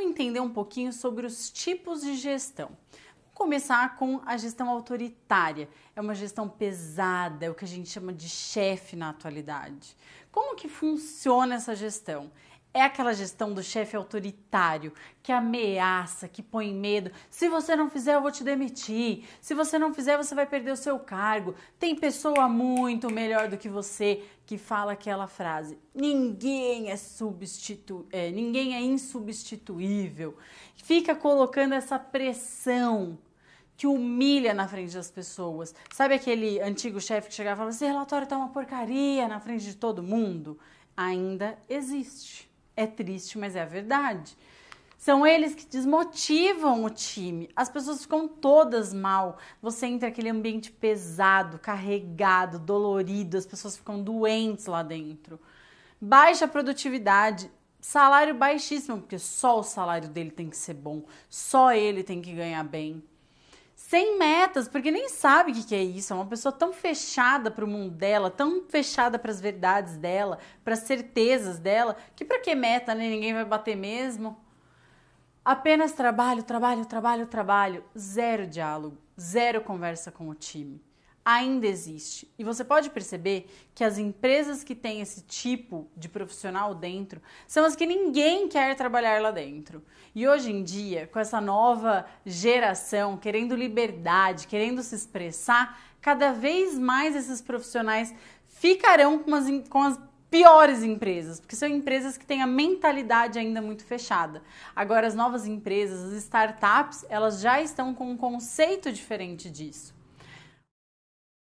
vamos entender um pouquinho sobre os tipos de gestão. Começar com a gestão autoritária. É uma gestão pesada, é o que a gente chama de chefe na atualidade. Como que funciona essa gestão? É aquela gestão do chefe autoritário que ameaça, que põe medo. Se você não fizer, eu vou te demitir. Se você não fizer, você vai perder o seu cargo. Tem pessoa muito melhor do que você que fala aquela frase: ninguém é substitu é, ninguém é insubstituível. Fica colocando essa pressão que humilha na frente das pessoas. Sabe aquele antigo chefe que chegava e falava: esse relatório tá uma porcaria na frente de todo mundo? Ainda existe. É triste, mas é a verdade. São eles que desmotivam o time. As pessoas ficam todas mal. Você entra naquele ambiente pesado, carregado, dolorido, as pessoas ficam doentes lá dentro. Baixa produtividade, salário baixíssimo, porque só o salário dele tem que ser bom, só ele tem que ganhar bem sem metas, porque nem sabe o que, que é isso. É uma pessoa tão fechada para o mundo dela, tão fechada para as verdades dela, para as certezas dela, que para que meta, né? Ninguém vai bater mesmo. Apenas trabalho, trabalho, trabalho, trabalho, zero diálogo, zero conversa com o time ainda existe. E você pode perceber que as empresas que têm esse tipo de profissional dentro são as que ninguém quer trabalhar lá dentro. E hoje em dia, com essa nova geração querendo liberdade, querendo se expressar, cada vez mais esses profissionais ficarão com as, com as piores empresas, porque são empresas que têm a mentalidade ainda muito fechada. Agora, as novas empresas, as startups, elas já estão com um conceito diferente disso.